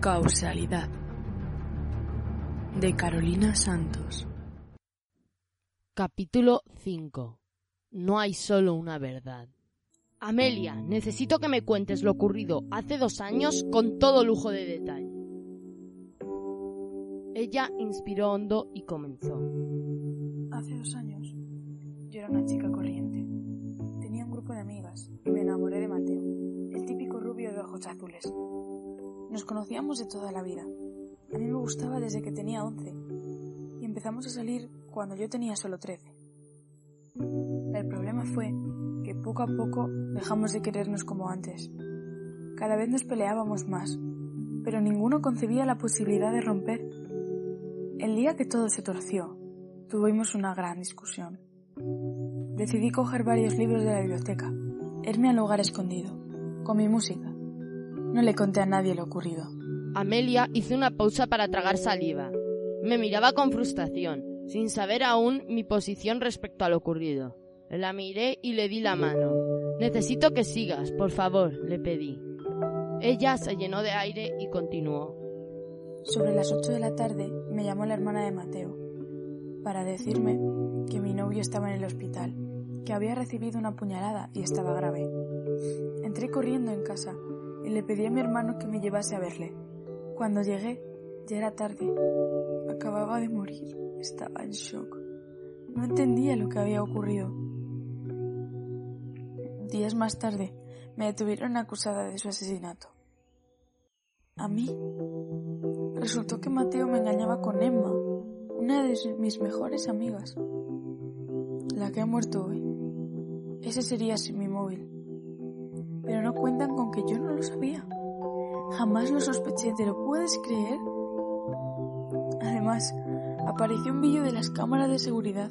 Causalidad de Carolina Santos. Capítulo 5. No hay solo una verdad. Amelia, necesito que me cuentes lo ocurrido hace dos años con todo lujo de detalle. Ella inspiró hondo y comenzó. Hace dos años, yo era una chica corriente. Tenía un grupo de amigas y me enamoré de Mateo, el típico rubio de ojos azules. Nos conocíamos de toda la vida. A mí me gustaba desde que tenía 11 y empezamos a salir cuando yo tenía solo 13. El problema fue que poco a poco dejamos de querernos como antes. Cada vez nos peleábamos más, pero ninguno concebía la posibilidad de romper. El día que todo se torció, tuvimos una gran discusión. Decidí coger varios libros de la biblioteca, irme al lugar escondido, con mi música. No le conté a nadie lo ocurrido. Amelia hizo una pausa para tragar saliva. Me miraba con frustración, sin saber aún mi posición respecto a lo ocurrido. La miré y le di la mano. Necesito que sigas, por favor, le pedí. Ella se llenó de aire y continuó. Sobre las ocho de la tarde me llamó la hermana de Mateo para decirme que mi novio estaba en el hospital, que había recibido una puñalada y estaba grave. Entré corriendo en casa y le pedí a mi hermano que me llevase a verle. Cuando llegué, ya era tarde. Acababa de morir. Estaba en shock. No entendía lo que había ocurrido. Días más tarde, me detuvieron acusada de su asesinato. A mí. Resultó que Mateo me engañaba con Emma, una de mis mejores amigas. La que ha muerto hoy. Ese sería mi móvil. Pero no cuentan con que yo no lo sabía. Jamás lo sospeché, ¿te lo puedes creer? Además, apareció un vídeo de las cámaras de seguridad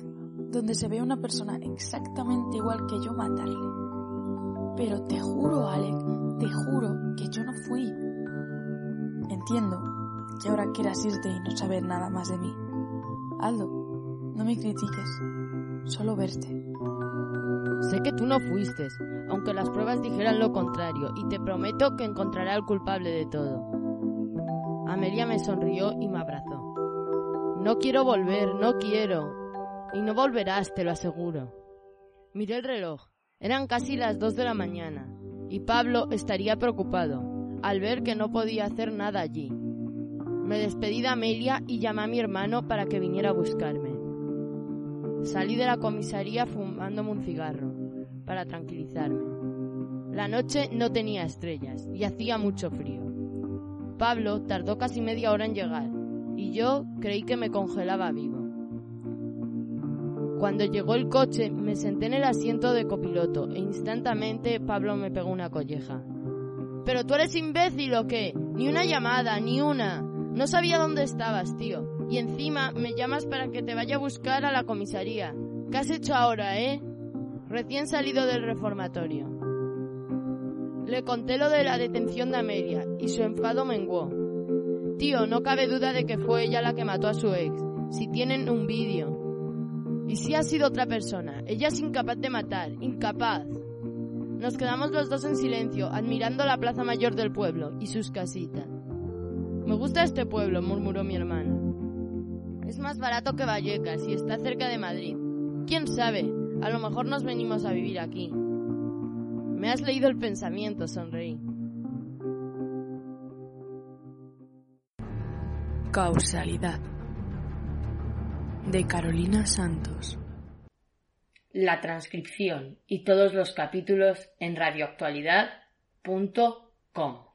donde se ve a una persona exactamente igual que yo matarle. Pero te juro, Alec, te juro que yo no fui. Entiendo que ahora quieras irte y no saber nada más de mí. Aldo, no me critiques, solo verte. Sé que tú no fuiste, aunque las pruebas dijeran lo contrario, y te prometo que encontraré al culpable de todo. Amelia me sonrió y me abrazó. No quiero volver, no quiero. Y no volverás, te lo aseguro. Miré el reloj. Eran casi las dos de la mañana, y Pablo estaría preocupado al ver que no podía hacer nada allí. Me despedí de Amelia y llamé a mi hermano para que viniera a buscarme. Salí de la comisaría fumándome un cigarro, para tranquilizarme. La noche no tenía estrellas y hacía mucho frío. Pablo tardó casi media hora en llegar y yo creí que me congelaba vivo. Cuando llegó el coche me senté en el asiento de copiloto e instantáneamente Pablo me pegó una colleja. ¿Pero tú eres imbécil o qué? Ni una llamada, ni una. No sabía dónde estabas, tío. Y encima me llamas para que te vaya a buscar a la comisaría. ¿Qué has hecho ahora, eh? Recién salido del reformatorio. Le conté lo de la detención de Amelia y su enfado menguó. Tío, no cabe duda de que fue ella la que mató a su ex. Si tienen un vídeo. Y si ha sido otra persona. Ella es incapaz de matar. Incapaz. Nos quedamos los dos en silencio, admirando la plaza mayor del pueblo y sus casitas. Me gusta este pueblo, murmuró mi hermano. Es más barato que Vallecas y está cerca de Madrid. ¿Quién sabe? A lo mejor nos venimos a vivir aquí. Me has leído el pensamiento, sonreí. Causalidad de Carolina Santos. La transcripción y todos los capítulos en radioactualidad.com.